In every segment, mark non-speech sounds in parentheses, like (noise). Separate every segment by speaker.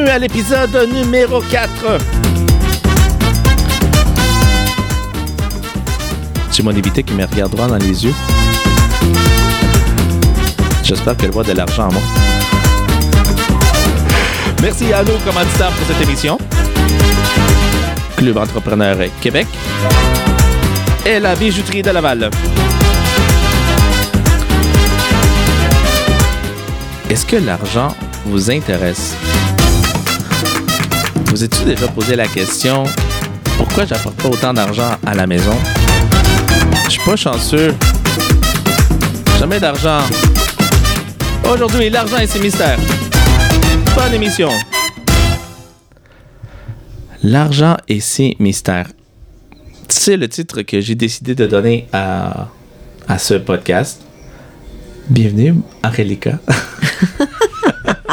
Speaker 1: Bienvenue à l'épisode numéro 4. C'est mon invité qui me regarde droit dans les yeux. J'espère qu'elle voit de l'argent en moi. Merci à nos commanditaires pour cette émission. Club Entrepreneur Québec et la bijouterie de Laval. Est-ce que l'argent vous intéresse? Vous êtes-vous déjà posé la question pourquoi j'apporte pas autant d'argent à la maison? Je suis pas chanceux. Jamais d'argent. Aujourd'hui, l'argent et ses mystères. Bonne émission. L'argent et ses mystères. C'est le titre que j'ai décidé de donner à, ce podcast. Bienvenue, Angelica. (laughs)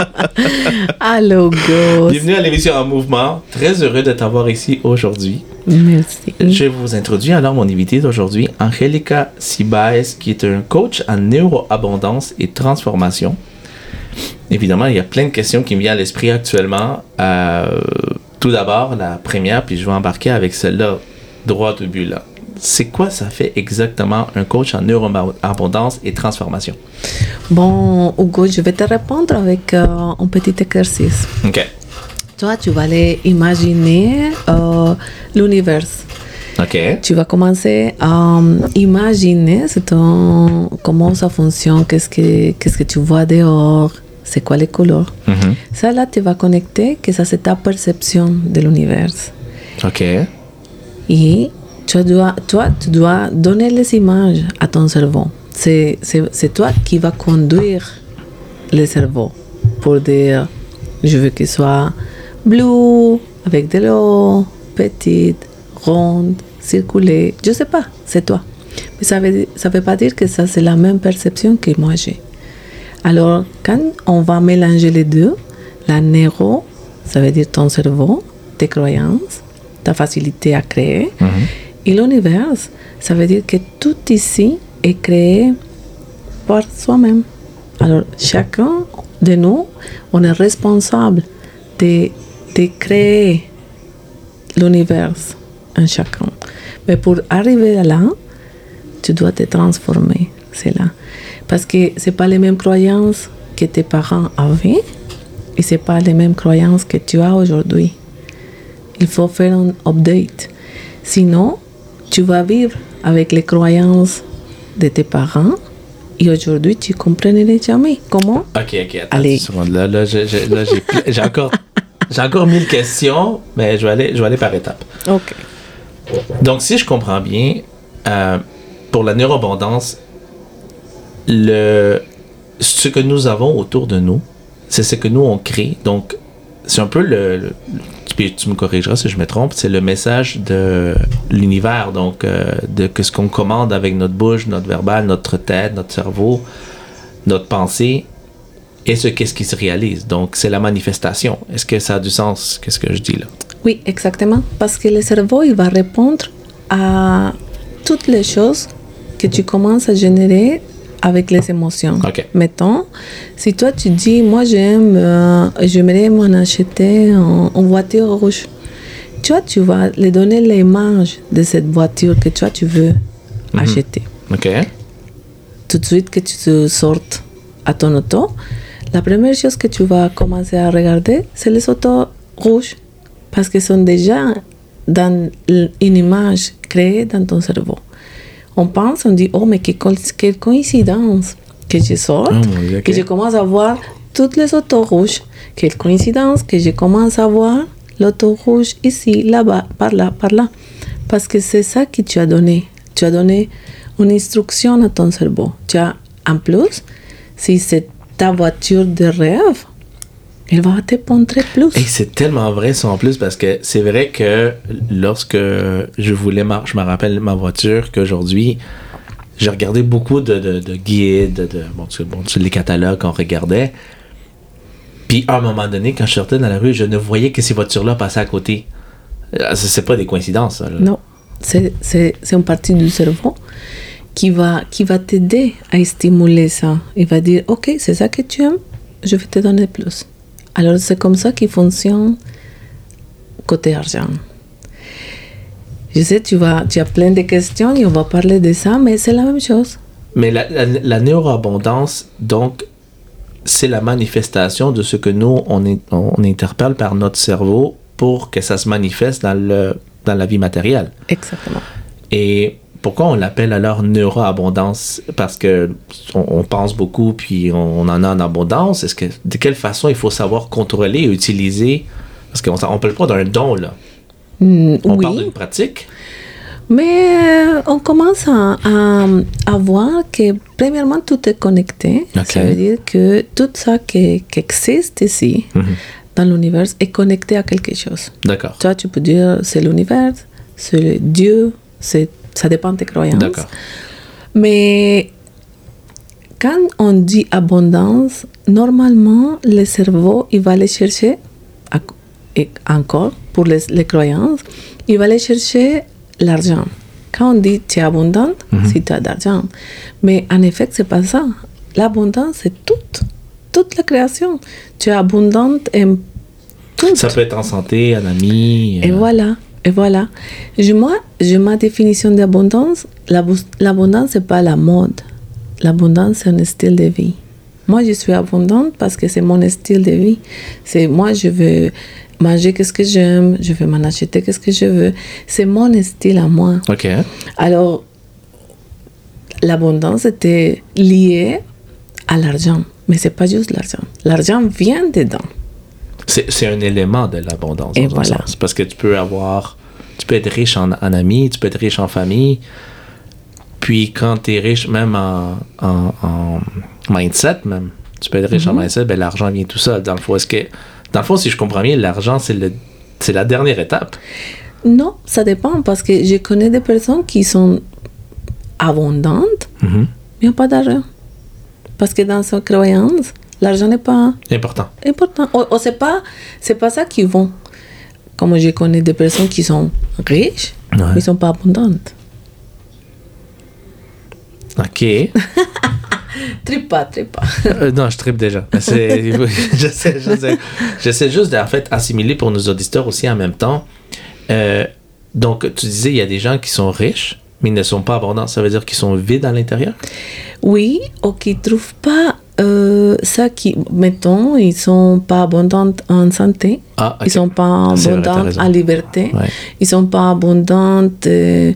Speaker 1: (laughs)
Speaker 2: Allô, Ghost.
Speaker 1: Bienvenue à l'émission En Mouvement. Très heureux de t'avoir ici aujourd'hui.
Speaker 2: Merci.
Speaker 1: Je vous introduis alors mon invité d'aujourd'hui, Angelica Sibaez, qui est un coach en neuroabondance et transformation. Évidemment, il y a plein de questions qui me viennent à l'esprit actuellement. Euh, tout d'abord, la première, puis je vais embarquer avec celle-là, droit au but là. C'est quoi ça fait exactement un coach en neuroabondance et transformation?
Speaker 2: Bon, Hugo, je vais te répondre avec euh, un petit exercice.
Speaker 1: OK.
Speaker 2: Toi, tu vas aller imaginer euh, l'univers.
Speaker 1: OK.
Speaker 2: Tu vas commencer à euh, imaginer ton- comment ça fonctionne, qu'est-ce que, qu'est-ce que tu vois dehors, c'est quoi les couleurs.
Speaker 1: Mhm.
Speaker 2: Ça, là, tu vas connecter que ça, c'est ta perception de l'univers.
Speaker 1: OK.
Speaker 2: Et tu dois, toi, tu dois donner les images à ton cerveau. C'est, toi qui vas conduire le cerveau pour dire je veux qu'il soit bleu, avec de l'eau, petite, ronde, circuler. Je sais pas, c'est toi. Mais ça veut, ça veut pas dire que ça, c'est la même perception que moi j'ai. Alors, quand on va mélanger les deux, la neuro, ça veut dire ton cerveau, tes croyances, ta facilité à créer, et l'univers, ça veut dire que tout ici est créé par soi-même. Alors, chacun de nous, on est responsable de, de créer l'univers en chacun. Mais pour arriver là, tu dois te transformer. C'est là. Parce que ce pas les mêmes croyances que tes parents avaient et ce pas les mêmes croyances que tu as aujourd'hui. Il faut faire un update. Sinon, tu vas vivre avec les croyances de tes parents et aujourd'hui, tu ne comprendrais jamais comment?
Speaker 1: OK, OK. Attends
Speaker 2: Allez.
Speaker 1: une seconde. Là, là, j'ai, là, encore, (laughs) j'ai encore mille questions, mais je vais aller, je vais aller par étapes.
Speaker 2: Ok.
Speaker 1: Donc, si je comprends bien, euh, pour la neuroabondance, le, ce que nous avons autour de nous, c'est ce que nous on crée. Donc, c'est un peu le, tu me corrigeras si je me trompe, c'est le message de l'univers, donc euh, de que ce qu'on commande avec notre bouche, notre verbal, notre tête, notre cerveau, notre pensée, et ce qu'est-ce qui se réalise. Donc, c'est la manifestation. Est-ce que ça a du sens, qu'est-ce que je dis là?
Speaker 2: Oui, exactement. Parce que le cerveau, il va répondre à toutes les choses que tu commences à générer avec les émotions.
Speaker 1: Ok.
Speaker 2: Mettons, si toi tu dis, moi j'aime, euh, j'aimerais m'en acheter en, en voiture rouge. Toi, tu vas lui donner l'image de cette voiture que toi tu veux acheter.
Speaker 1: OK?
Speaker 2: Tout de suite que tu te sortes à ton auto, la première chose que tu vas commencer à regarder, c'est les autos rouges. Parce qu'ils sont déjà dans une image créée dans ton cerveau. On pense, on dit, oh, mais que quelle coïncidence que je sorte,
Speaker 1: Oh Dieu, ok.
Speaker 2: que je commence à voir toutes les autos rouges. Quelle coïncidence que je commence à voir l'auto rouge ici, là-bas, par là, par là. Parce que c'est ça que tu as donné. Tu as donné une instruction à ton cerveau. Tu as, en plus, si c'est ta voiture de rêve, elle va te montrer plus.
Speaker 1: Et c'est tellement vrai ça en plus parce que c'est vrai que lorsque je voulais je me rappelle ma voiture qu'aujourd'hui j'ai regardé beaucoup de, de, de guides, de, bon, tu- bon, tu- les catalogues qu'on regardait. Puis à un moment donné, quand je sortais dans la rue, je ne voyais que ces voitures-là passer à côté. Euh, C'est pas des coïncidences. là.
Speaker 2: Non, c'est une partie du cerveau qui va, qui va t'aider à stimuler ça. Il va dire, ok, c'est ça que tu aimes, je vais te donner plus. Alors c'est comme ça qu'il fonctionne côté argent. Je sais, tu, vas, tu as plein de questions et on va parler de ça, mais c'est la même chose.
Speaker 1: Mais la, la, la neuroabondance, donc, c'est la manifestation de ce que nous, on, est, on interpelle par notre cerveau pour que ça se manifeste dans, le, dans la vie matérielle.
Speaker 2: Exactement.
Speaker 1: Et pourquoi on l'appelle alors neuroabondance? Parce que on, on, pense beaucoup, puis on, on en a en abondance. Est-ce que de quelle façon il faut savoir contrôler et utiliser? Parce qu'on ne parle pas d'un don là.
Speaker 2: Mm,
Speaker 1: On
Speaker 2: oui,
Speaker 1: parle d'une pratique?
Speaker 2: mais euh, on commence à, à, à voir que premièrement tout est connecté. Ça veut dire que tout ça qui, qui existe ici,
Speaker 1: Mhm.
Speaker 2: dans l'univers, est connecté à quelque chose.
Speaker 1: D'accord.
Speaker 2: Toi, tu peux dire c'est l'univers, c'est Dieu, c'est ça dépend de tes croyances.
Speaker 1: D'accord.
Speaker 2: Mais quand on dit abondance, normalement, le cerveau, il va aller chercher, à- et encore pour les, les croyances, il va aller chercher l'argent. Quand on dit tu es abondante, si tu as d'argent. Mais en effet, c'est pas ça. L'abondance, c'est toute, toute la création. Tu es abondante en tout.
Speaker 1: Ça peut être en santé, en amis.
Speaker 2: Et
Speaker 1: euh,
Speaker 2: voilà, et voilà. Je, moi, je, ma définition d'abondance, l'abo- l'abondance, c'est pas la mode. L'abondance, c'est un style de vie. Moi, je suis abondante parce que c'est mon style de vie. C'est moi, je veux manger qu'est-ce que j'aime, je veux m'en acheter qu'est-ce que je veux. C'est mon style à moi.
Speaker 1: Ok.
Speaker 2: Alors, l'abondance était liée à l'argent. Mais c'est pas juste l'argent. L'argent vient dedans.
Speaker 1: C'est c'est un élément de l'abondance.
Speaker 2: Voilà.
Speaker 1: sens. Parce que tu peux avoir. Tu peux être riche en, en amis, tu peux être riche en famille. Puis quand tu es riche, même en, en, en mindset, même, tu peux être riche en mindset, ben, l'argent vient tout seul. Dans le fond, que. Dans le fond, si je comprends bien, l'argent, c'est la dernière étape?
Speaker 2: Non, ça dépend parce que je connais des personnes qui sont abondantes,
Speaker 1: Mhm.
Speaker 2: mais n'ont pas d'argent. Parce que dans sa croyance, l'argent n'est pas
Speaker 1: Important.
Speaker 2: important. Ou c'est pas, c'est pas ça qu'ils vont. Comme je connais des personnes qui sont riches,
Speaker 1: Ouais.
Speaker 2: mais ils sont pas abondantes.
Speaker 1: OK. (laughs)
Speaker 2: Tripe pas, tripe pas.
Speaker 1: Euh, non, je tripe déjà. C'est- (laughs) (laughs) je sais, je sais. J'essaie juste de, en fait, assimiler pour nos auditeurs aussi en même temps. Euh, donc, tu disais, il y a des gens qui sont riches, mais ils ne sont pas abondants. Ça veut dire qu'ils sont vides à l'intérieur?
Speaker 2: Oui, ou qui trouvent pas euh, ça qui, mettons, ils sont pas abondantes en santé.
Speaker 1: Ah, ok.
Speaker 2: Ils sont pas
Speaker 1: vrai,
Speaker 2: abondantes
Speaker 1: raison.
Speaker 2: en liberté.
Speaker 1: Ouais.
Speaker 2: Ils sont pas abondantes euh,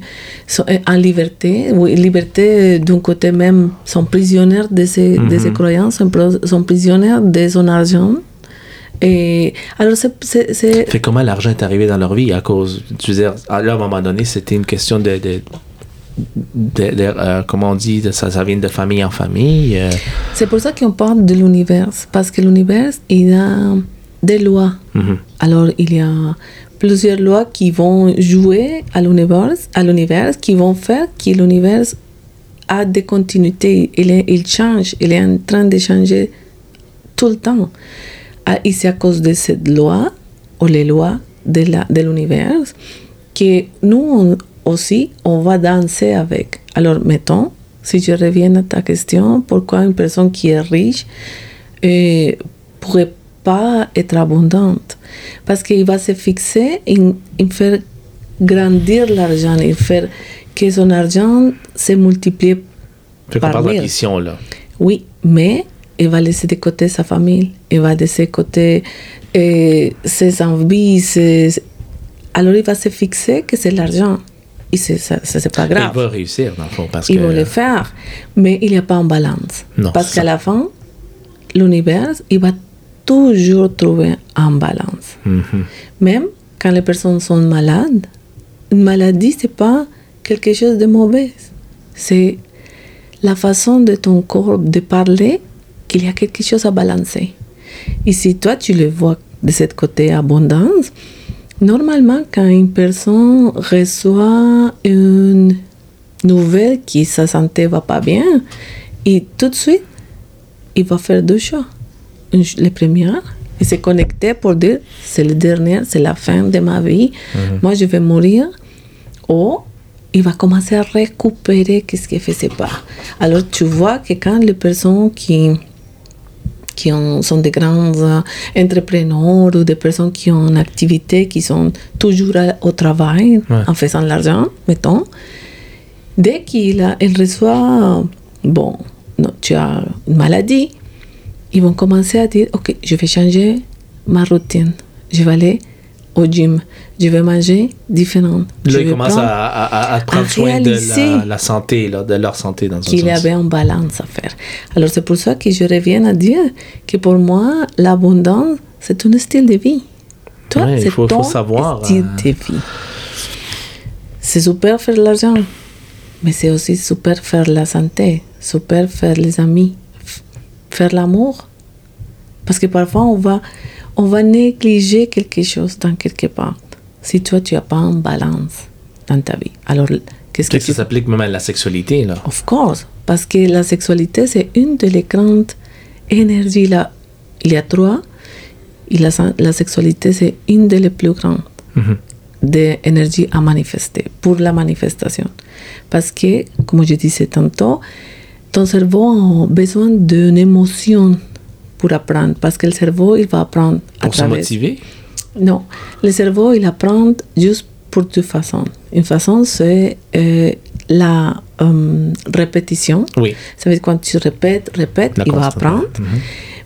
Speaker 2: euh, en liberté. Oui, liberté, d'un côté même, sont prisonniers de ces, de
Speaker 1: Mhm.
Speaker 2: ces croyances, sont, prisonniers de son argent. Et alors, c'est.
Speaker 1: Fait comment l'argent est arrivé dans leur vie à cause, tu veux dire, à un moment donné, c'était une question de, de, de- de, euh, comment on dit, de- ça, ça vient de famille en famille. euh,
Speaker 2: C'est pour ça qu'on parle de l'univers, parce que l'univers, il a des lois.
Speaker 1: mhm.
Speaker 2: Alors, il y a plusieurs lois qui vont jouer à l'univers, à l'univers, qui vont faire que l'univers a des continuités. Il, est- il change, il est en train de changer tout le temps. Ah, Et c'est à cause de cette loi, ou les lois de l'univers, que nous on- aussi, on va danser avec. Alors, mettons, si je reviens à ta question, pourquoi une personne qui est riche ne pourrait pas être abondante? Parce qu'il va se fixer en, en faire grandir l'argent, en faire que son argent se multiplie par
Speaker 1: parle d'ambition, là.
Speaker 2: Oui, mais il va laisser de côté sa famille, il va laisser de côté euh, ses envies, ses- alors il va se fixer que c'est l'argent. Et ça, ça, c'est pas grave.
Speaker 1: va réussir, dans le fond, parce
Speaker 2: Il
Speaker 1: que...
Speaker 2: va le faire, mais il n'y a pas en balance.
Speaker 1: Non,
Speaker 2: Parce qu'à la fin, l'univers, il va toujours trouver en balance.
Speaker 1: Mhm.
Speaker 2: Même quand les personnes sont malades, une maladie, c'est pas quelque chose de mauvais. C'est la façon de ton corps de parler qu'il y a quelque chose à balancer. Et si toi, tu le vois de ce côté abondance, normalement, quand une personne reçoit une nouvelle qui sa santé va pas bien, et tout de suite, il va faire deux choix. Une ch- Le premier, il s'est connecté pour dire c'est le dernier, c'est la fin de ma vie, moi je vais mourir. Ou il va commencer à récupérer qu'est-ce qu'il faisait pas. Alors tu vois que quand les personnes qui, qui ont, sont des grands euh, entrepreneurs ou des personnes qui ont une activité, qui sont toujours à- au travail
Speaker 1: Ouais.
Speaker 2: en faisant de l'argent, mettons, dès qu'il a- il reçoit, bon, non, tu as une maladie, ils vont commencer à dire, ok, je vais changer ma routine, je vais aller au gym, je vais manger différent. je
Speaker 1: Là, ils commencent à, à- à prendre
Speaker 2: à
Speaker 1: soin de la, la santé, là, de leur santé dans
Speaker 2: qu'il y
Speaker 1: sens.
Speaker 2: avait un balance à faire. Alors c'est pour ça que je reviens à dire que pour moi, l'abondance, c'est un style de vie. Toi,
Speaker 1: Ouais,
Speaker 2: c'est
Speaker 1: faut-
Speaker 2: ton
Speaker 1: faut savoir,
Speaker 2: style
Speaker 1: euh,
Speaker 2: de vie. C'est super faire de l'argent, mais c'est aussi super faire la santé, super faire les amis, faire l'amour. Parce que parfois, on va, on va négliger quelque chose dans quelque part. Si toi, tu n'as pas un balance dans ta vie. Alors, qu'est-ce que
Speaker 1: Qu'est-ce que
Speaker 2: tu
Speaker 1: ça s'applique même à la sexualité, là?
Speaker 2: Of course, parce que la sexualité, c'est une des grandes énergies. Là. Il y a trois, et la, la sexualité, c'est une des plus grandes
Speaker 1: Mhm.
Speaker 2: des énergies à manifester, pour la manifestation. Parce que, comme je disais tantôt, ton cerveau a besoin d'une émotion pour apprendre, parce que le cerveau, il va apprendre à
Speaker 1: Pour se
Speaker 2: travers...
Speaker 1: motiver?
Speaker 2: Non, le cerveau, il apprend juste pour deux façons. Une façon, c'est euh, la euh, répétition.
Speaker 1: Oui.
Speaker 2: Ça veut dire quand tu répètes, répètes,
Speaker 1: La
Speaker 2: il va apprendre.
Speaker 1: Mhm.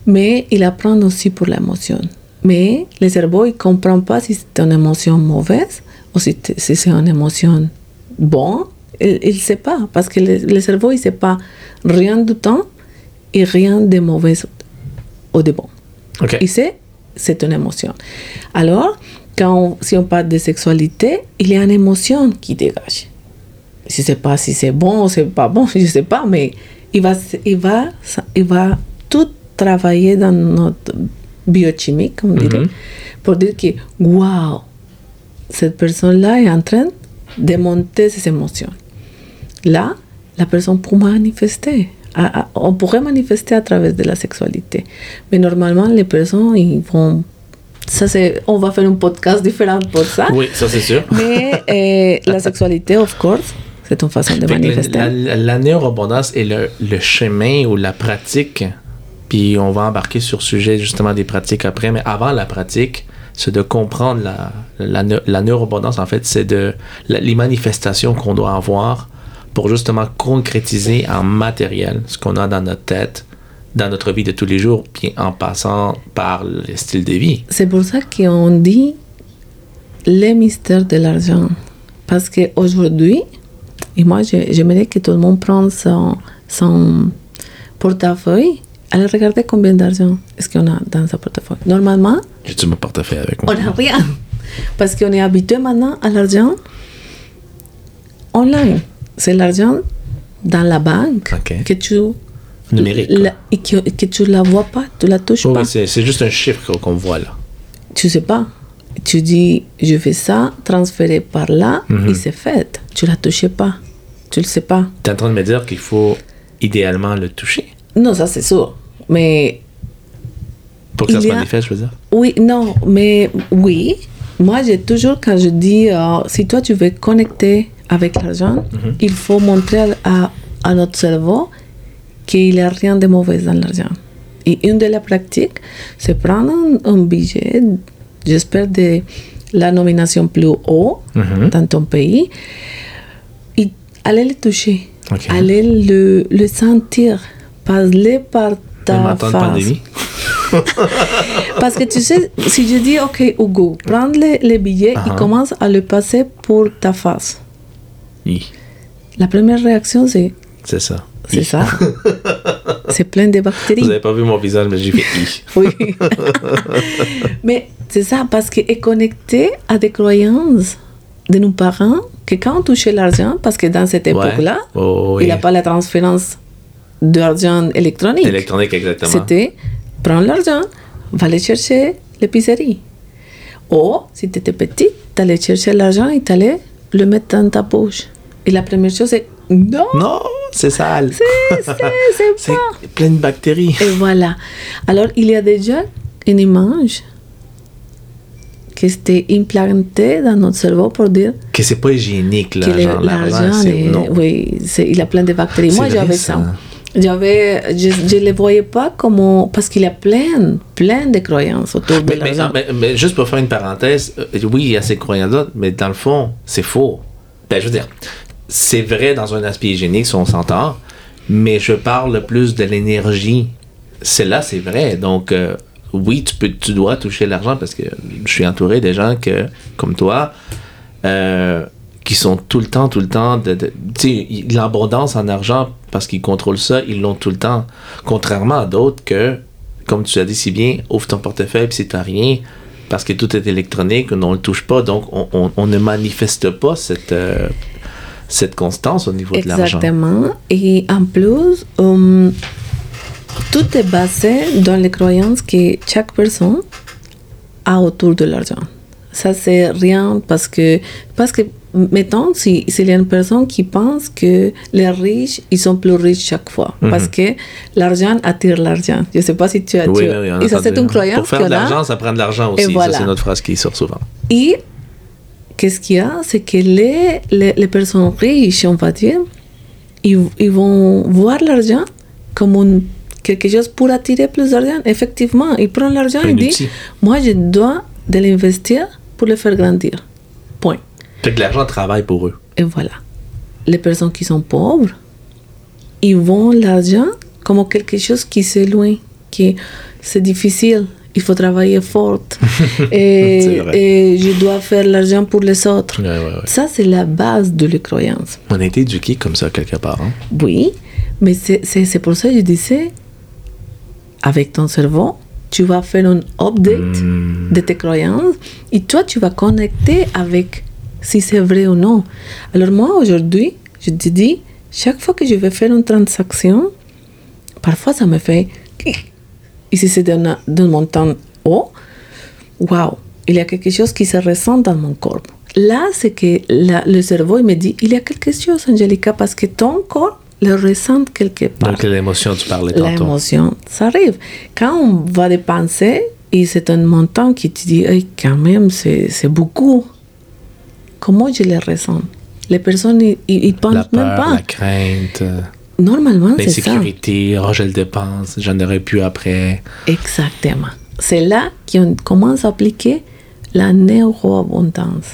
Speaker 2: Mais il apprend aussi pour l'émotion. Mais le cerveau, il ne comprend pas si c'est une émotion mauvaise ou si, si c'est une émotion bonne. Il ne sait pas, parce que le, le cerveau, il ne sait pas rien du temps et rien de mauvais ou de bon.
Speaker 1: OK.
Speaker 2: Et c'est, c'est une émotion. Alors, quand on- si on parle de sexualité, il y a une émotion qui dégage. Je ne sais pas si c'est bon ou c'est pas bon, (laughs) je ne sais pas, mais il va, il va, il va tout travailler dans notre biochimique, on dirait,
Speaker 1: Mhm.
Speaker 2: pour dire que, waouh, cette personne-là est en train de monter ses émotions. Là, la personne peut manifester. À- à- on pourrait manifester à travers de la sexualité. Mais normalement, les personnes, ils vont... Ça, c'est, on va faire un podcast différent pour ça.
Speaker 1: Oui, ça, c'est sûr.
Speaker 2: Mais euh, la sexualité, of course, c'est une façon de
Speaker 1: Fait
Speaker 2: manifester.
Speaker 1: la, la, la neuroabondance est le, le chemin ou la pratique, puis on va embarquer sur le sujet justement des pratiques après, mais avant la pratique, c'est de comprendre la, la, la neuroabondance, en fait, c'est de les manifestations qu'on doit avoir pour justement concrétiser en matériel ce qu'on a dans notre tête, dans notre vie de tous les jours, puis en passant par le style de vie.
Speaker 2: C'est pour ça qu'on dit les mystères de l'argent. Parce qu'aujourd'hui, et moi je- j'aimerais que tout le monde prenne son, son portefeuille, allez regarder combien d'argent est-ce qu'on a dans sa portefeuille. Normalement,
Speaker 1: J'ai-tu mon portefeuille avec
Speaker 2: on
Speaker 1: moi?
Speaker 2: n'a rien. Parce qu'on est habitué maintenant à l'argent online. C'est l'argent dans la banque que tu
Speaker 1: Numérique.
Speaker 2: la- et que, que tu la vois pas, tu la touches
Speaker 1: Oui,
Speaker 2: pas.
Speaker 1: c'est c'est juste un chiffre qu'on- voit là.
Speaker 2: tu sais pas. Tu dis, je fais ça, transféré par là,
Speaker 1: Mhm.
Speaker 2: et c'est fait. Tu la touches pas. Tu le sais pas.
Speaker 1: Tu es en train de me dire qu'il faut idéalement le toucher?
Speaker 2: Non, ça c'est sûr. Mais
Speaker 1: pour que ça se
Speaker 2: a-
Speaker 1: manifeste, je veux dire.
Speaker 2: oui, non, mais oui. Moi, j'ai toujours, quand je dis, euh, si toi tu veux connecter avec l'argent,
Speaker 1: Mhm.
Speaker 2: il faut montrer à, à notre cerveau qu'il n'y a rien de mauvais dans l'argent. Et une de les pratiques, c'est prendre un, un billet, j'espère de la nomination plus haut
Speaker 1: Mhm.
Speaker 2: dans ton pays, et aller le toucher, aller le, le sentir, passer par ta face. (laughs) Parce que tu sais, si je dis, OK, Hugo, prends billets
Speaker 1: Ah.
Speaker 2: et commence à le passer pour ta face.
Speaker 1: Oui,
Speaker 2: La première réaction, c'est
Speaker 1: c'est ça.
Speaker 2: c'est ça. (laughs) c'est plein de
Speaker 1: Vous
Speaker 2: bactéries.
Speaker 1: n'avez pas vu mon visage, mais j'ai fait. (laughs)
Speaker 2: Oui. (laughs) Mais c'est ça, parce qu'il est connecté à des croyances de nos parents que quand on touchait l'argent, parce que dans cette époque-là,
Speaker 1: Oh,
Speaker 2: il
Speaker 1: oui.
Speaker 2: n'y a pas la transférence d'argent électronique.
Speaker 1: Électronique, exactement.
Speaker 2: C'était prendre l'argent, va aller chercher l'épicerie. Ou, si tu étais petit, tu allais chercher l'argent et tu allais le mettre dans ta poche. Et la première chose, c'est non,
Speaker 1: Non, c'est sale.
Speaker 2: c'est c'est- c'est (laughs)
Speaker 1: C'est
Speaker 2: pas.
Speaker 1: plein de bactéries.
Speaker 2: Et voilà. Alors, il y a déjà une image qui était implantée dans notre cerveau pour dire
Speaker 1: Que c'est pas hygiénique,
Speaker 2: que le-
Speaker 1: l'argent. L'argent,
Speaker 2: l'argent,
Speaker 1: c'est.
Speaker 2: est-
Speaker 1: Non.
Speaker 2: oui, c'est- il a plein de bactéries. Moi, j'avais
Speaker 1: ça.
Speaker 2: ça. J'avais, je ne les voyais pas comme... Parce qu'il y a plein, plein de croyances autour de
Speaker 1: Mais, mais-
Speaker 2: l'argent.
Speaker 1: mais- mais juste pour faire une parenthèse, euh, oui, il y a ces croyances-là, mais dans le fond, c'est faux. Ben, je veux dire, c'est vrai dans un aspect hygiénique, si on s'entend, mais je parle plus de l'énergie. C'est là, c'est vrai. Donc, euh, oui, tu, peux, tu dois toucher l'argent parce que je suis entouré de gens que, comme toi, euh, qui sont tout le temps, tout le temps, de, de- l'abondance en argent, parce qu'ils contrôlent ça, ils l'ont tout le temps. Contrairement à d'autres que, comme tu as dit si bien, ouvre ton portefeuille puis c'est t'as rien, parce que tout est électronique, on ne le touche pas, donc on, ne manifeste pas cette, euh, cette constance au niveau de l'argent.
Speaker 2: Exactement. Et en plus, euh, tout est basé dans les croyances que chaque personne a autour de l'argent. Ça, c'est rien parce que, parce que mettons, si- s'il y a une personne qui pense que les riches, ils sont plus riches chaque fois. Parce que l'argent attire l'argent. Je ne sais pas si tu as...
Speaker 1: Mhm. Oui,
Speaker 2: tu-
Speaker 1: oui,
Speaker 2: et ça, c'est une croyance
Speaker 1: Pour faire de l'argent, ça prend de l'argent aussi.
Speaker 2: Voilà.
Speaker 1: Ça, c'est notre phrase qui sort souvent.
Speaker 2: Et qu'est-ce qu'il y a? C'est que les, les, les personnes riches, on va dire, ils, ils vont voir l'argent comme quelque chose pour attirer plus d'argent. Effectivement, ils prennent l'argent et disent. Moi, je dois de l'investir pour le faire grandir. Point.
Speaker 1: Fait que l'argent travaille pour eux.
Speaker 2: Et voilà. Les personnes qui sont pauvres, ils vont l'argent comme quelque chose qui s'éloigne, qui c'est difficile, il faut travailler fort. (laughs) et, et je dois faire l'argent pour les autres.
Speaker 1: Ouais, ouais, ouais.
Speaker 2: Ça, c'est la base de la croyance.
Speaker 1: On a été éduqués comme ça quelque part. hein.
Speaker 2: Oui, mais c'est pour ça que je disais, avec ton cerveau, tu vas faire un update de tes croyances et toi, tu vas connecter avec si c'est vrai ou non. Alors moi, aujourd'hui, je te dis, chaque fois que je vais faire une transaction, parfois ça me fait... Et si c'est d'un d'un montant haut, waouh, il y a quelque chose qui se ressent dans mon corps. Là, c'est que la- le cerveau il me dit, il y a quelque chose, Angelica, parce que ton corps le ressent quelque part.
Speaker 1: Donc, l'émotion, tu parlais tantôt.
Speaker 2: L'émotion, ça arrive. Quand on va dépenser, et c'est un montant qui te dit, Hey, quand même, c'est beaucoup. Comment je le ressens Les personnes, ils, ils pensent
Speaker 1: La peur,
Speaker 2: même pas.
Speaker 1: la crainte,
Speaker 2: Normalement, c'est ça.
Speaker 1: l'insécurité, oh, je le dépense, j'en aurais pu après.
Speaker 2: Exactement. C'est là qu'on commence à appliquer la neuroabondance.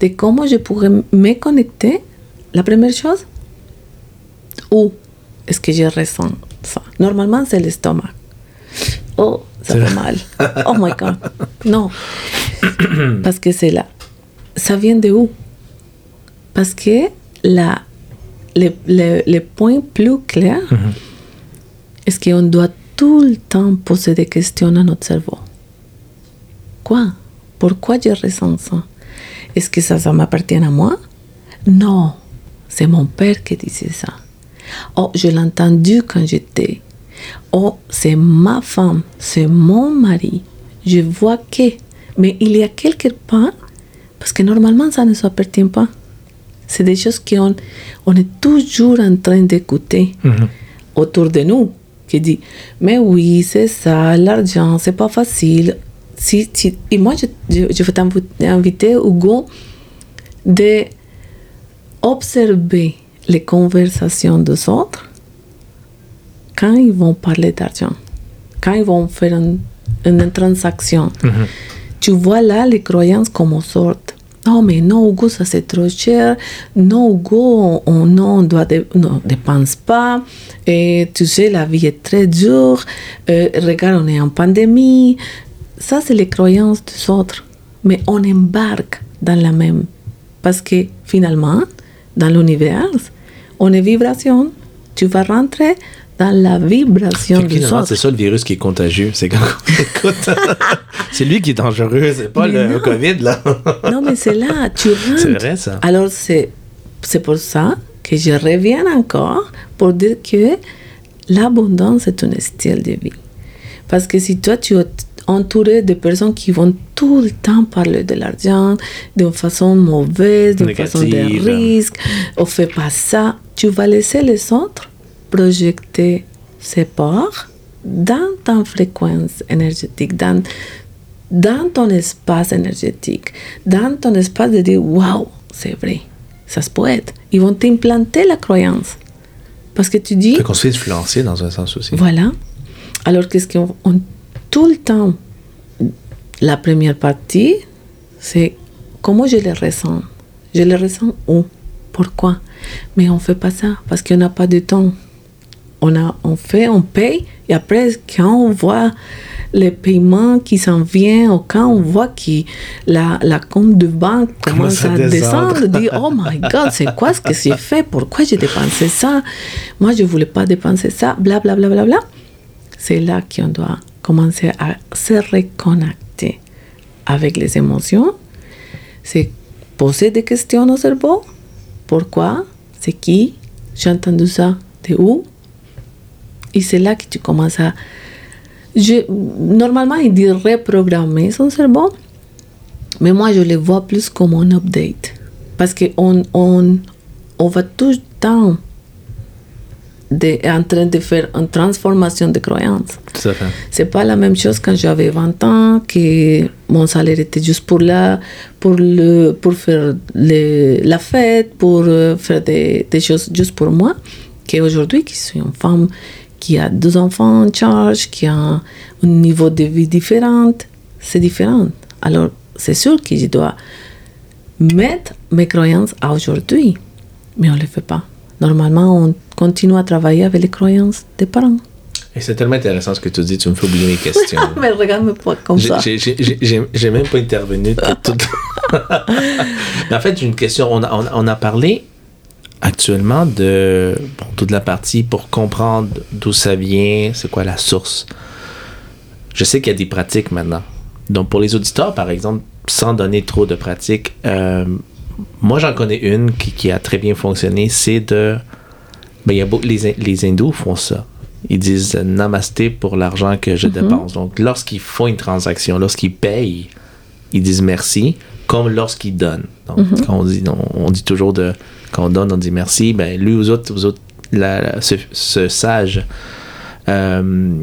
Speaker 2: De comment je pourrais me connecter. La première chose, où est-ce que je ressens ça? Normalement, c'est l'estomac. Oh, ça fait mal. Oh my God. Non. (coughs) Parce que c'est là. Ça vient de où? Parce que la, le, le, le point plus clair, est-ce qu'on doit tout le temps poser des questions à notre cerveau? Quoi? Pourquoi je ressens ça? Est-ce que ça, ça m'appartient à moi? Non, c'est mon père qui disait ça. Oh, je l'ai entendu quand j'étais. Oh, c'est ma femme, c'est mon mari. Je vois que. Mais il y a quelque part, parce que normalement ça ne s'appartient pas. C'est des choses qu'on on est toujours en train d'écouter autour de nous, qui dit, mais oui, c'est ça, l'argent, c'est pas facile. Si, si- et moi, je, je, je vais t'inviter, Hugo, de observer les conversations des autres quand ils vont parler d'argent, quand ils vont faire un- une transaction. Tu vois là les croyances comme sortent. Non, mais non, Hugo, ça c'est trop cher. Non, Hugo, on, on- doit non, dépense pas. Et tu sais, la vie est très dure. Euh, regarde, on est en pandémie. Ça, c'est les croyances des autres. Mais on embarque dans la même. Parce que finalement, dans l'univers, on est vibration. Tu vas rentrer dans la vibration autres.
Speaker 1: c'est ça le virus qui est contagieux. C'est quand on (laughs) écoute. c'est lui qui est dangereux, c'est pas
Speaker 2: Mais
Speaker 1: le
Speaker 2: non.
Speaker 1: COVID, là.
Speaker 2: Non, mais c'est là, tu (laughs) rentres.
Speaker 1: C'est vrai, ça.
Speaker 2: Alors, c'est, c'est pour ça que je reviens encore pour dire que l'abondance est un style de vie. Parce que si toi, tu es entouré de personnes qui vont tout le temps parler de l'argent d'une façon mauvaise, d'une façon de risque, on fait pas ça, tu vas laisser les autres projeter ces parts dans ta fréquence énergétique, dans, dans ton espace énergétique, dans ton espace de dire Waouh, c'est vrai, ça se peut être. Ils vont t'implanter la croyance. Parce que tu dis...
Speaker 1: Qu'on se fait influencer dans un sens aussi.
Speaker 2: Voilà. Alors qu'est-ce qu'on... on- tout le temps, la première partie, c'est comment je les ressens. Je les ressens où? Pourquoi? Mais on fait pas ça parce qu'on n'a pas de temps. On, a, on fait, on paye, et après, quand on voit les paiements qui s'en viennent, ou quand on voit que la, la compte de banque
Speaker 1: Commence à descendre.
Speaker 2: descendre, dit Oh my God, c'est quoi ce que j'ai fait? Pourquoi j'ai dépensé ça? Moi, je voulais pas dépenser ça, bla bla bla bla bla. C'est là qu'on doit commencer à se reconnecter avec les émotions. C'est poser des questions au cerveau. Pourquoi? C'est qui? J'ai entendu ça De où? Et c'est là que tu commences à... Je, normalement, il dit reprogrammer son cerveau. Mais moi, je le vois plus comme un update. Parce qu'on on, on va tout le temps de, en train de faire une transformation de croyances. C'est pas la même chose quand j'avais 20 ans, que mon salaire était juste pour là, pour, le, pour faire le- la fête, pour euh, faire des, des choses juste pour moi, qu'aujourd'hui, qui suis une femme qui a deux enfants en charge, qui a un, niveau de vie différent, c'est différent. Alors, c'est sûr que je dois mettre mes croyances à aujourd'hui, mais on ne le fait pas. Normalement, on continue à travailler avec les croyances des parents.
Speaker 1: Et c'est tellement intéressant ce que tu dis, tu me fais oublier mes questions. (laughs)
Speaker 2: Mais regarde-moi pas comme ça.
Speaker 1: j'ai- même pas intervenu. tout- tout- (laughs) Mais en fait, j'ai une question. On a, on, a- on a parlé actuellement de bon, toute la partie pour comprendre d'où ça vient, c'est quoi la source. Je sais qu'il y a des pratiques maintenant. Donc, pour les auditeurs, par exemple, sans donner trop de pratiques, euh, moi, j'en connais une qui, qui a très bien fonctionné. C'est de. Ben, il y a beau- les, les hindous font ça. Ils disent namasté pour l'argent que je dépense. Donc, lorsqu'ils font une transaction, lorsqu'ils payent, ils disent merci, comme lorsqu'ils donnent. Donc, quand on dit, on, on dit toujours de. Quand on donne, on dit merci. Ben, lui, aux autres, aux autres la- la- ce, ce sage euh,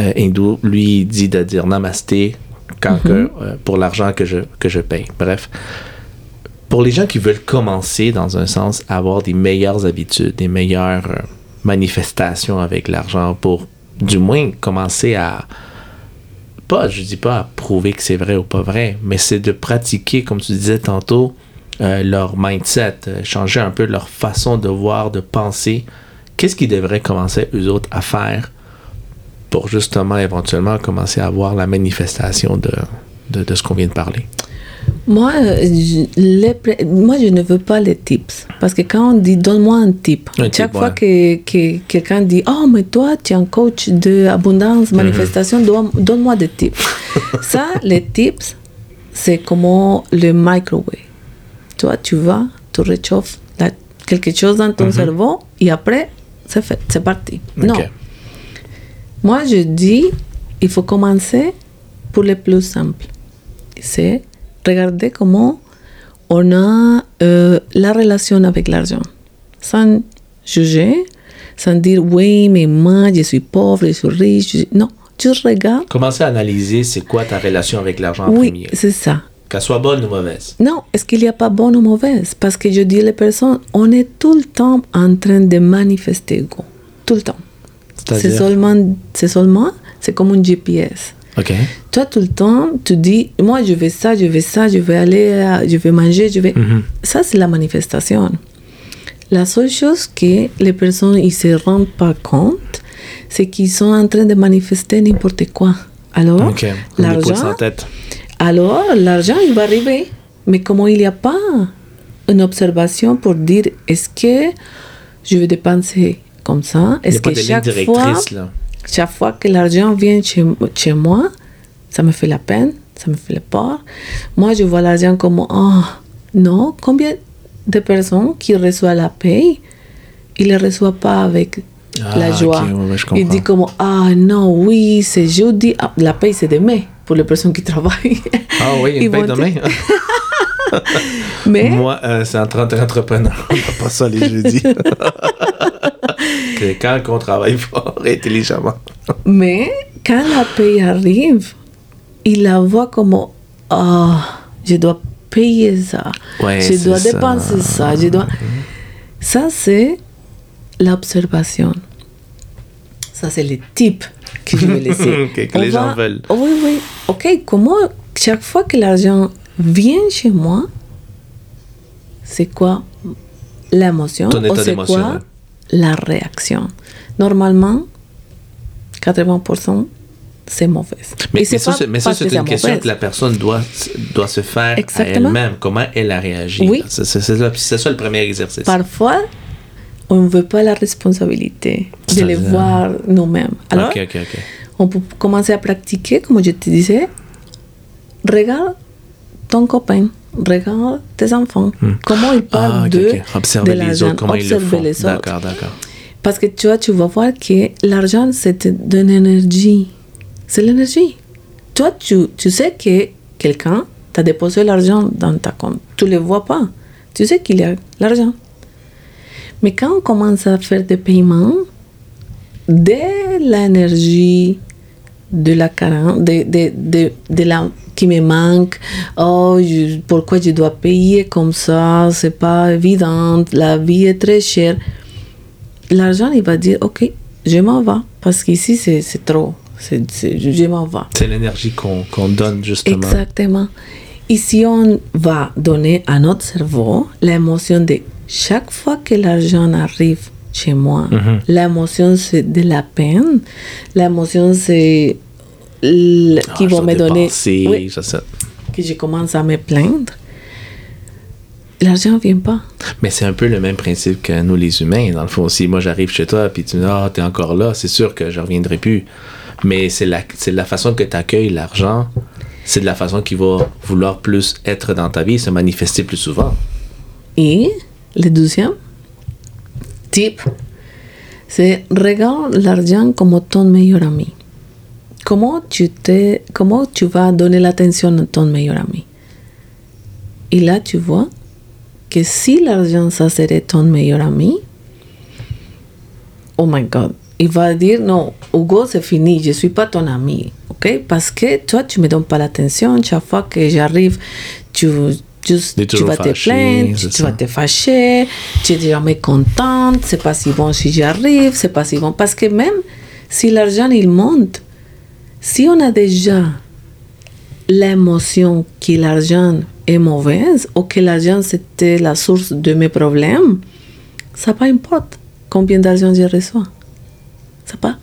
Speaker 1: euh, hindou, lui, dit de dire namasté quand que, euh, pour l'argent que je, que je paye. Bref. Pour les gens qui veulent commencer, dans un sens, à avoir des meilleures habitudes, des meilleures manifestations avec l'argent, pour du moins commencer à. Pas, je dis pas prouver que c'est vrai ou pas vrai, mais c'est de pratiquer, comme tu disais tantôt, euh, leur mindset, euh, changer un peu leur façon de voir, de penser. Qu'est-ce qu'ils devraient commencer, eux autres, à faire pour justement, éventuellement, commencer à voir la manifestation de ce qu'on vient de parler?
Speaker 2: Moi, euh, je, les moi, je ne veux pas les tips. Parce que quand on dit donne-moi un tip,
Speaker 1: Un
Speaker 2: chaque fois que, que quelqu'un dit Oh, mais toi, tu es un coach d'abondance,
Speaker 1: Mhm.
Speaker 2: manifestation, donne-moi des tips. (laughs) Ça, les tips, c'est comme le microwave. Toi, tu vas, tu réchauffes la- quelque chose dans ton cerveau et après, c'est fait, c'est parti. Non. Moi, je dis, il faut commencer pour le plus simple. C'est regarder comment on a euh, la relation avec l'argent. Sans juger, sans dire, oui, mais moi, je suis pauvre, je suis riche. je- Non, juste regarde.
Speaker 1: Commencer à analyser c'est quoi ta relation avec l'argent en
Speaker 2: Oui,
Speaker 1: premier.
Speaker 2: c'est ça.
Speaker 1: Qu'elle soit bonne ou mauvaise.
Speaker 2: Non, est-ce qu'il n'y a pas bonne ou mauvaise? Parce que je dis les personnes, on est tout le temps en train de manifester. Tout le temps. C'est seulement, c'est seulement, c'est comme un GPS. Toi, tout le temps, tu dis, moi, je veux ça, je veux ça, je vais aller, à- je vais manger, je vais...
Speaker 1: Mhm.
Speaker 2: Ça, c'est la manifestation. La seule chose que les personnes ne se rendent pas compte, c'est qu'ils sont en train de manifester n'importe quoi. Alors, l'argent,
Speaker 1: tête.
Speaker 2: alors l'argent, il va arriver. Mais comment il n'y a pas une observation pour dire, est-ce que je vais dépenser comme ça? Est-ce que chaque fois...
Speaker 1: là.
Speaker 2: Chaque fois que l'argent vient chez, chez moi, ça me fait la peine, ça me fait le peur. Moi, je vois l'argent comme, oh, non, combien de personnes qui reçoivent la paye, ils ne la reçoivent pas avec
Speaker 1: Ah,
Speaker 2: la joie.
Speaker 1: ok, ouais,
Speaker 2: ils disent comme, ah non, oui, c'est jeudi, Ah, la paye c'est demain pour les personnes qui travaillent.
Speaker 1: Ah oui, une paye
Speaker 2: vont
Speaker 1: demain. (laughs)
Speaker 2: Mais,
Speaker 1: Moi, euh, c'est en tant qu'entrepreneur. On n'a pas ça les jeudis. (laughs) (laughs) C'est quand qu'on travaille (laughs) fort et intelligemment.
Speaker 2: mais quand la paye arrive, ils la voient comme, ah, je dois payer ça.
Speaker 1: Ouais,
Speaker 2: je dois
Speaker 1: ça.
Speaker 2: dépenser ça. Je dois... Ça, c'est l'observation. Ça, c'est le type que je vais laisser. (laughs)
Speaker 1: Que
Speaker 2: On
Speaker 1: les gens veulent.
Speaker 2: Oui, oui. Ok, comment chaque fois que l'argent vient chez moi, c'est quoi l'émotion?
Speaker 1: Ton état
Speaker 2: c'est
Speaker 1: d'émotion.
Speaker 2: La réaction Normalement, 80%, c'est mauvais.
Speaker 1: Mais, ça, c'est- une question
Speaker 2: mauvaise.
Speaker 1: que la personne doit, doit se faire
Speaker 2: Exactement.
Speaker 1: à elle-même. Comment elle a réagi.
Speaker 2: Oui.
Speaker 1: C'est ça, le premier exercice.
Speaker 2: Parfois, on ne veut pas la responsabilité de les voir nous-mêmes. Alors, on peut commencer à pratiquer, comme je te disais. Regarde ton copain, regarde tes enfants. Comment ils parlent
Speaker 1: Hmm. Ah, ok,
Speaker 2: de,
Speaker 1: ok. Observer
Speaker 2: de
Speaker 1: les
Speaker 2: l'argent,
Speaker 1: autres, comment ils le
Speaker 2: observer
Speaker 1: font.
Speaker 2: les autres.
Speaker 1: D'accord, d'accord.
Speaker 2: Parce que tu vois, tu vas voir que l'argent, c'est de l'énergie. C'est l'énergie. Toi, tu, tu sais que quelqu'un t'a déposé l'argent dans ta compte. Tu ne le vois pas. Tu sais qu'il y a l'argent. Mais quand on commence à faire des paiements, de l'énergie, de la carence, de, de, de, de la qui me manque, oh, je- pourquoi je dois payer comme ça, c'est pas évident, la vie est très chère l'argent, il va dire, OK, je m'en vais. Parce qu'ici, c'est trop. C'est c'est- je m'en vais.
Speaker 1: C'est l'énergie qu'on qu'on donne, justement.
Speaker 2: Exactement. Et si on va donner à notre cerveau l'émotion de chaque fois que l'argent arrive chez moi,
Speaker 1: Mhm.
Speaker 2: l'émotion c'est de la peine, l'émotion c'est
Speaker 1: Ah,
Speaker 2: qui va
Speaker 1: dois
Speaker 2: me donner oui, que je commence à me plaindre. L'argent ne vient pas.
Speaker 1: Mais c'est un peu le même principe que nous, les humains, dans le fond. Si moi, j'arrive chez toi, puis tu me dis, ah, t'es encore là, c'est sûr que je reviendrai plus. Mais c'est la, c'est la façon que tu accueilles l'argent, c'est de la façon qui va vouloir plus être dans ta vie, se manifester plus souvent.
Speaker 2: Et le deuxième type, c'est regarde l'argent comme ton meilleur ami. Comment tu, te, comment tu vas donner l'attention à ton meilleur ami Et là, tu vois que si l'argent, ça serait ton meilleur ami, oh my God, il va dire non, Hugo, c'est fini, je ne suis pas ton ami, ok? Parce que toi, tu ne me donnes pas l'attention. Chaque fois que j'arrive, tu, juste, tu vas te plaindre, tu
Speaker 1: ça.
Speaker 2: vas te fâcher, tu es jamais contente, c'est pas si bon si j'arrive, c'est pas si bon. Parce que même si l'argent, il monte, si on a déjà l'émotion que l'argent est mauvaise ou que l'argent c'était la source de mes problèmes, ça pas importe combien d'argent je reçois. Ça pas.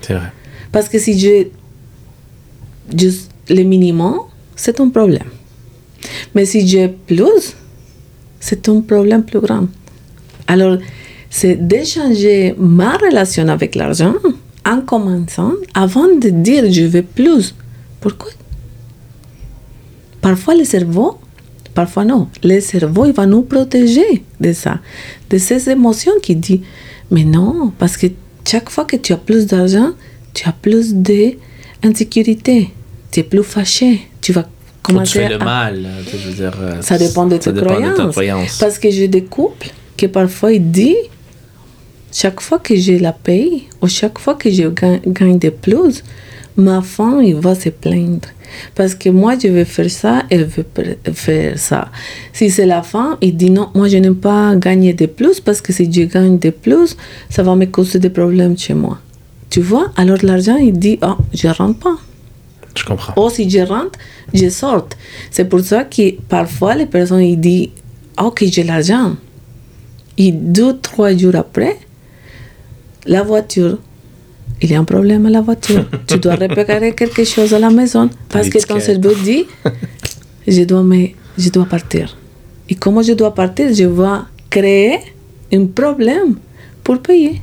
Speaker 1: C'est vrai.
Speaker 2: Parce que si j'ai juste le minimum, c'est un problème. Mais si j'ai plus, c'est un problème plus grand. Alors, c'est d'échanger ma relation avec l'argent en commençant avant de dire je veux plus. Pourquoi? Parfois le cerveau, parfois non, le cerveau il va nous protéger de ça, de ces émotions qui dit mais non, parce que chaque fois que tu as plus d'argent, tu as plus d'insécurité, tu es plus fâché, tu vas
Speaker 1: Quand tu
Speaker 2: commencer
Speaker 1: fais le
Speaker 2: à-
Speaker 1: mal, je veux dire. euh,
Speaker 2: ça dépend de
Speaker 1: ça
Speaker 2: tes
Speaker 1: dépend
Speaker 2: croyances.
Speaker 1: de ta croyance.
Speaker 2: Parce que j'ai des couples que parfois ils disent, chaque fois que je la paye ou chaque fois que je gagne, gagne de plus, ma femme il va se plaindre. Parce que moi je veux faire ça, elle veut faire ça. Si c'est la femme, il dit non, moi je n'aime pas gagner de plus parce que si je gagne de plus, ça va me causer des problèmes chez moi. Tu vois? Alors l'argent il dit, oh, je rentre pas.
Speaker 1: Je comprends.
Speaker 2: Ou si je rentre, je sors. C'est pour ça que parfois les personnes ils disent Ok, j'ai l'argent. Et deux, trois jours après, la voiture, il y a un problème à la voiture. (laughs) tu dois réparer quelque chose à la maison parce que ton cerveau dit (laughs) je dois, me, je dois partir. Et comment je dois partir? Je dois créer un problème pour payer.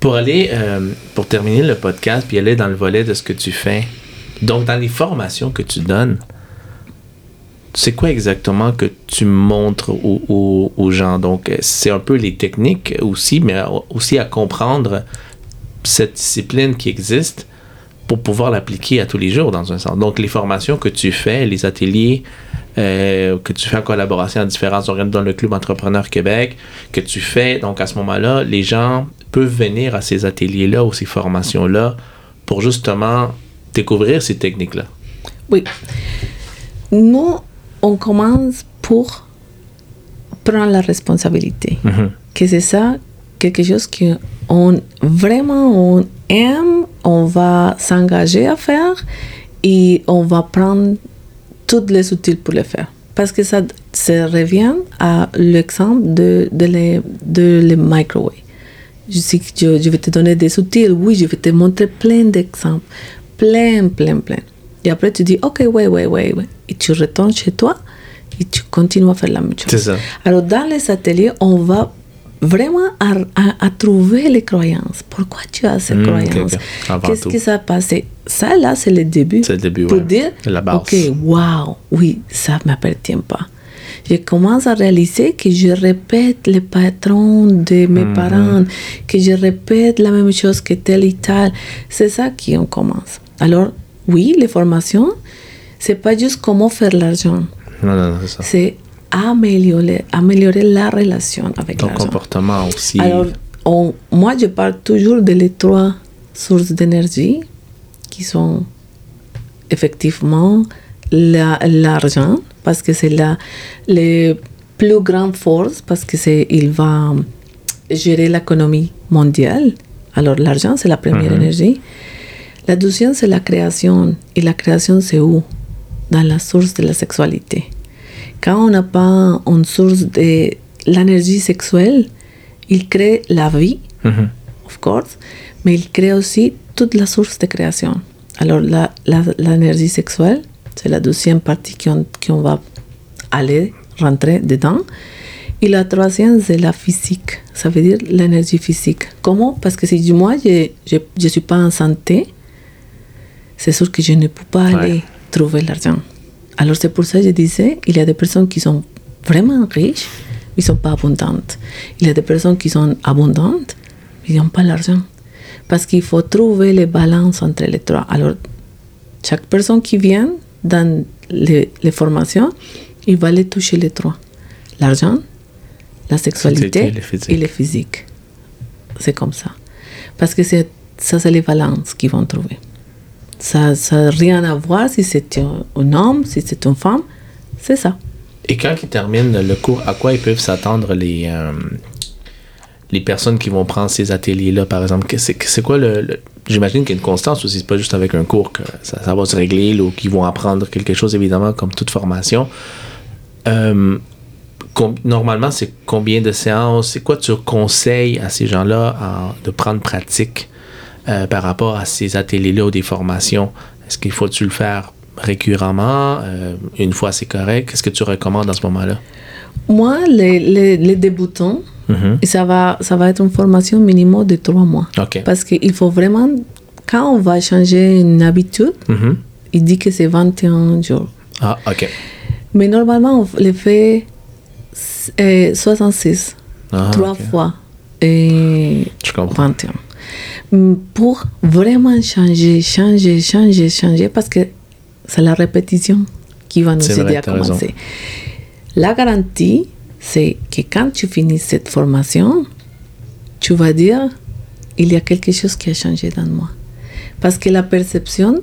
Speaker 1: Pour aller, euh, pour terminer le podcast, puis aller dans le volet de ce que tu fais, donc dans les formations que tu donnes, c'est quoi exactement que tu montres aux, gens? Donc, euh, c'est un peu les techniques aussi, mais aussi à comprendre cette discipline qui existe pour pouvoir l'appliquer à tous les jours dans un sens. Donc, les formations que tu fais, les ateliers euh, que tu fais en collaboration à différents organismes dans le Club Entrepreneur Québec, que tu fais, donc à ce moment-là, les gens peuvent venir à ces ateliers-là ou ces formations-là pour justement découvrir ces techniques-là.
Speaker 2: Oui. Nous, on commence pour prendre la responsabilité.
Speaker 1: Mhm.
Speaker 2: Que c'est ça quelque chose que on vraiment on aime, on va s'engager à faire et on va prendre tous les outils pour le faire. Parce que ça, ça revient à l'exemple de, de, les, de les microwave. Je, sais que je, je vais te donner des outils, oui, je vais te montrer plein d'exemples, plein, plein, plein. Et après, tu dis, OK, ouais, ouais, ouais, ouais. Et tu retournes chez toi et tu continues à faire la même chose.
Speaker 1: C'est ça.
Speaker 2: Alors, dans les ateliers, on va vraiment à, à- à trouver les croyances. Pourquoi tu as ces
Speaker 1: Mm, ok,
Speaker 2: croyances? Qu'est-ce qui s'est passé? Ça, là, c'est le début.
Speaker 1: C'est le début,
Speaker 2: Pour
Speaker 1: ouais.
Speaker 2: dire,
Speaker 1: C'est la base.
Speaker 2: OK, wow, oui, ça ne m'appartient pas. Je commence à réaliser que je répète les patrons de mes
Speaker 1: Mhm.
Speaker 2: parents, que je répète la même chose que tel et tel. C'est ça qu'on commence. Alors, oui, les formations, c'est pas juste comment faire l'argent,
Speaker 1: Non, non, non, c'est ça.
Speaker 2: c'est améliorer, améliorer la relation avec
Speaker 1: Ton
Speaker 2: l'argent.
Speaker 1: comportement aussi.
Speaker 2: Alors, on- moi, je parle toujours de les trois sources d'énergie qui sont effectivement la- l'argent, parce que c'est la les plus grande force, parce que c'est il va gérer l'économie mondiale. Alors, l'argent, c'est la première
Speaker 1: Mhm.
Speaker 2: énergie. La deuxième, c'est la création. Et la création, c'est où Dans la source de la sexualité. Quand on n'a pas une source de l'énergie sexuelle, il crée la vie,
Speaker 1: Mhm.
Speaker 2: of course, mais il crée aussi toute la source de création. Alors, l'énergie sexuelle, c'est la deuxième partie qu'on va aller rentrer dedans. Et la troisième, c'est la physique. Ça veut dire l'énergie physique. Comment Parce que si moi, je ne suis pas en santé, c'est sûr que je ne peux pas
Speaker 1: Ouais.
Speaker 2: aller trouver l'argent. Alors c'est pour ça que je disais, il y a des personnes qui sont vraiment riches, mais ils ne sont pas abondantes. Il y a des personnes qui sont abondantes, mais ils n'ont pas l'argent. Parce qu'il faut trouver les balances entre les trois. Alors, chaque personne qui vient dans les, les formations, il va les toucher les trois. L'argent, la sexualité
Speaker 1: et le physique.
Speaker 2: C'est comme ça. Parce que ça, c'est les balances qu'ils vont trouver. Ça n'a rien à voir si c'est un, homme, si c'est une femme. C'est ça.
Speaker 1: Et quand ils terminent le cours, à quoi ils peuvent s'attendre les, euh, les personnes qui vont prendre ces ateliers-là, par exemple? C'est quoi le. J'imagine qu'il y a une constance aussi, c'est pas juste avec un cours que ça, va se régler, ou qu'ils vont apprendre quelque chose, évidemment, comme toute formation. Euh, normalement, c'est combien de séances? C'est quoi tu conseilles à ces gens-là en- de prendre pratique? Euh, par rapport à ces ateliers-là ou des formations? Est-ce qu'il faut-tu le faire récurremment? Euh, une fois, c'est correct? Qu'est-ce que tu recommandes à ce moment-là?
Speaker 2: Moi, les, les, les débutants,
Speaker 1: Mhm.
Speaker 2: et ça, va, ça va être une formation minimum de trois mois. Parce qu'il faut vraiment, quand on va changer une habitude,
Speaker 1: Mhm.
Speaker 2: il dit que c'est 21 jours.
Speaker 1: Ah, OK.
Speaker 2: Mais normalement, on le fait euh, 66,
Speaker 1: Ah,
Speaker 2: trois fois et
Speaker 1: Je comprends.
Speaker 2: 21. Pour vraiment changer, changer, changer, changer, parce que c'est la répétition qui va nous aider
Speaker 1: vrai,
Speaker 2: à
Speaker 1: raison.
Speaker 2: commencer. La garantie, c'est que quand tu finis cette formation, tu vas dire, il y a quelque chose qui a changé dans moi. Parce que la perception,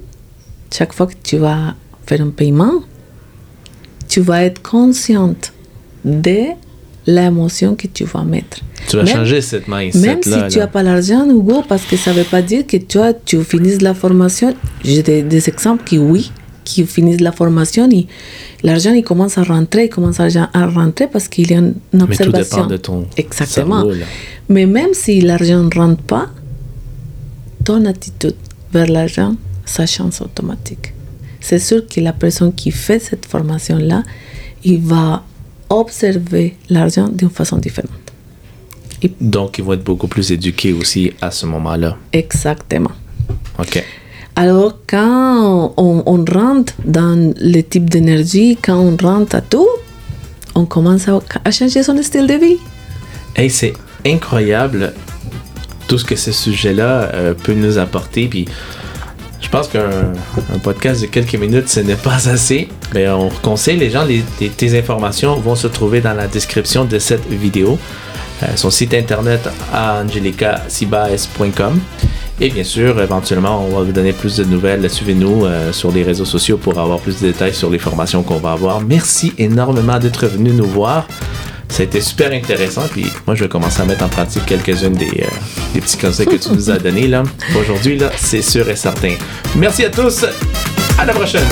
Speaker 2: chaque fois que tu vas faire un paiement, tu vas être consciente de l'émotion que tu vas mettre.
Speaker 1: Tu vas
Speaker 2: Même-
Speaker 1: changer cette mindset-là.
Speaker 2: Même si tu n'as pas l'argent, Hugo, parce que ça ne veut pas dire que toi, tu finisses la formation. J'ai des, des exemples qui, oui, qui finissent la formation et l'argent, il commence à rentrer, il commence à, à rentrer parce qu'il y a une
Speaker 1: Mais tout
Speaker 2: observation.
Speaker 1: dépend de ton
Speaker 2: Exactement.
Speaker 1: cerveau.
Speaker 2: Mais même si l'argent ne rentre pas, ton attitude vers l'argent, ça change automatique. C'est sûr que la personne qui fait cette formation-là, il va observer l'argent d'une façon différente.
Speaker 1: Donc, ils vont être beaucoup plus éduqués aussi à ce moment-là.
Speaker 2: Exactement.
Speaker 1: OK.
Speaker 2: Alors, quand on, on rentre dans le type d'énergie, quand on rentre à tout, on commence à, à changer son style de vie.
Speaker 1: Hey, c'est incroyable tout ce que ce sujet-là euh, peut nous apporter. Puis, je pense qu'un un podcast de quelques minutes, ce n'est pas assez. Mais on conseille les gens, les, tes informations vont se trouver dans la description de cette vidéo. Euh, son site internet angelicacibaes.com. Et bien sûr, éventuellement, on va vous donner plus de nouvelles. Suivez-nous euh, sur les réseaux sociaux pour avoir plus de détails sur les formations qu'on va avoir. Merci énormément d'être venu nous voir. Ça a été super intéressant, puis moi, je vais commencer à mettre en pratique quelques-unes des, euh, des petits conseils que tu nous as donnés, là. Aujourd'hui, là, c'est sûr et certain. Merci à tous. À la prochaine.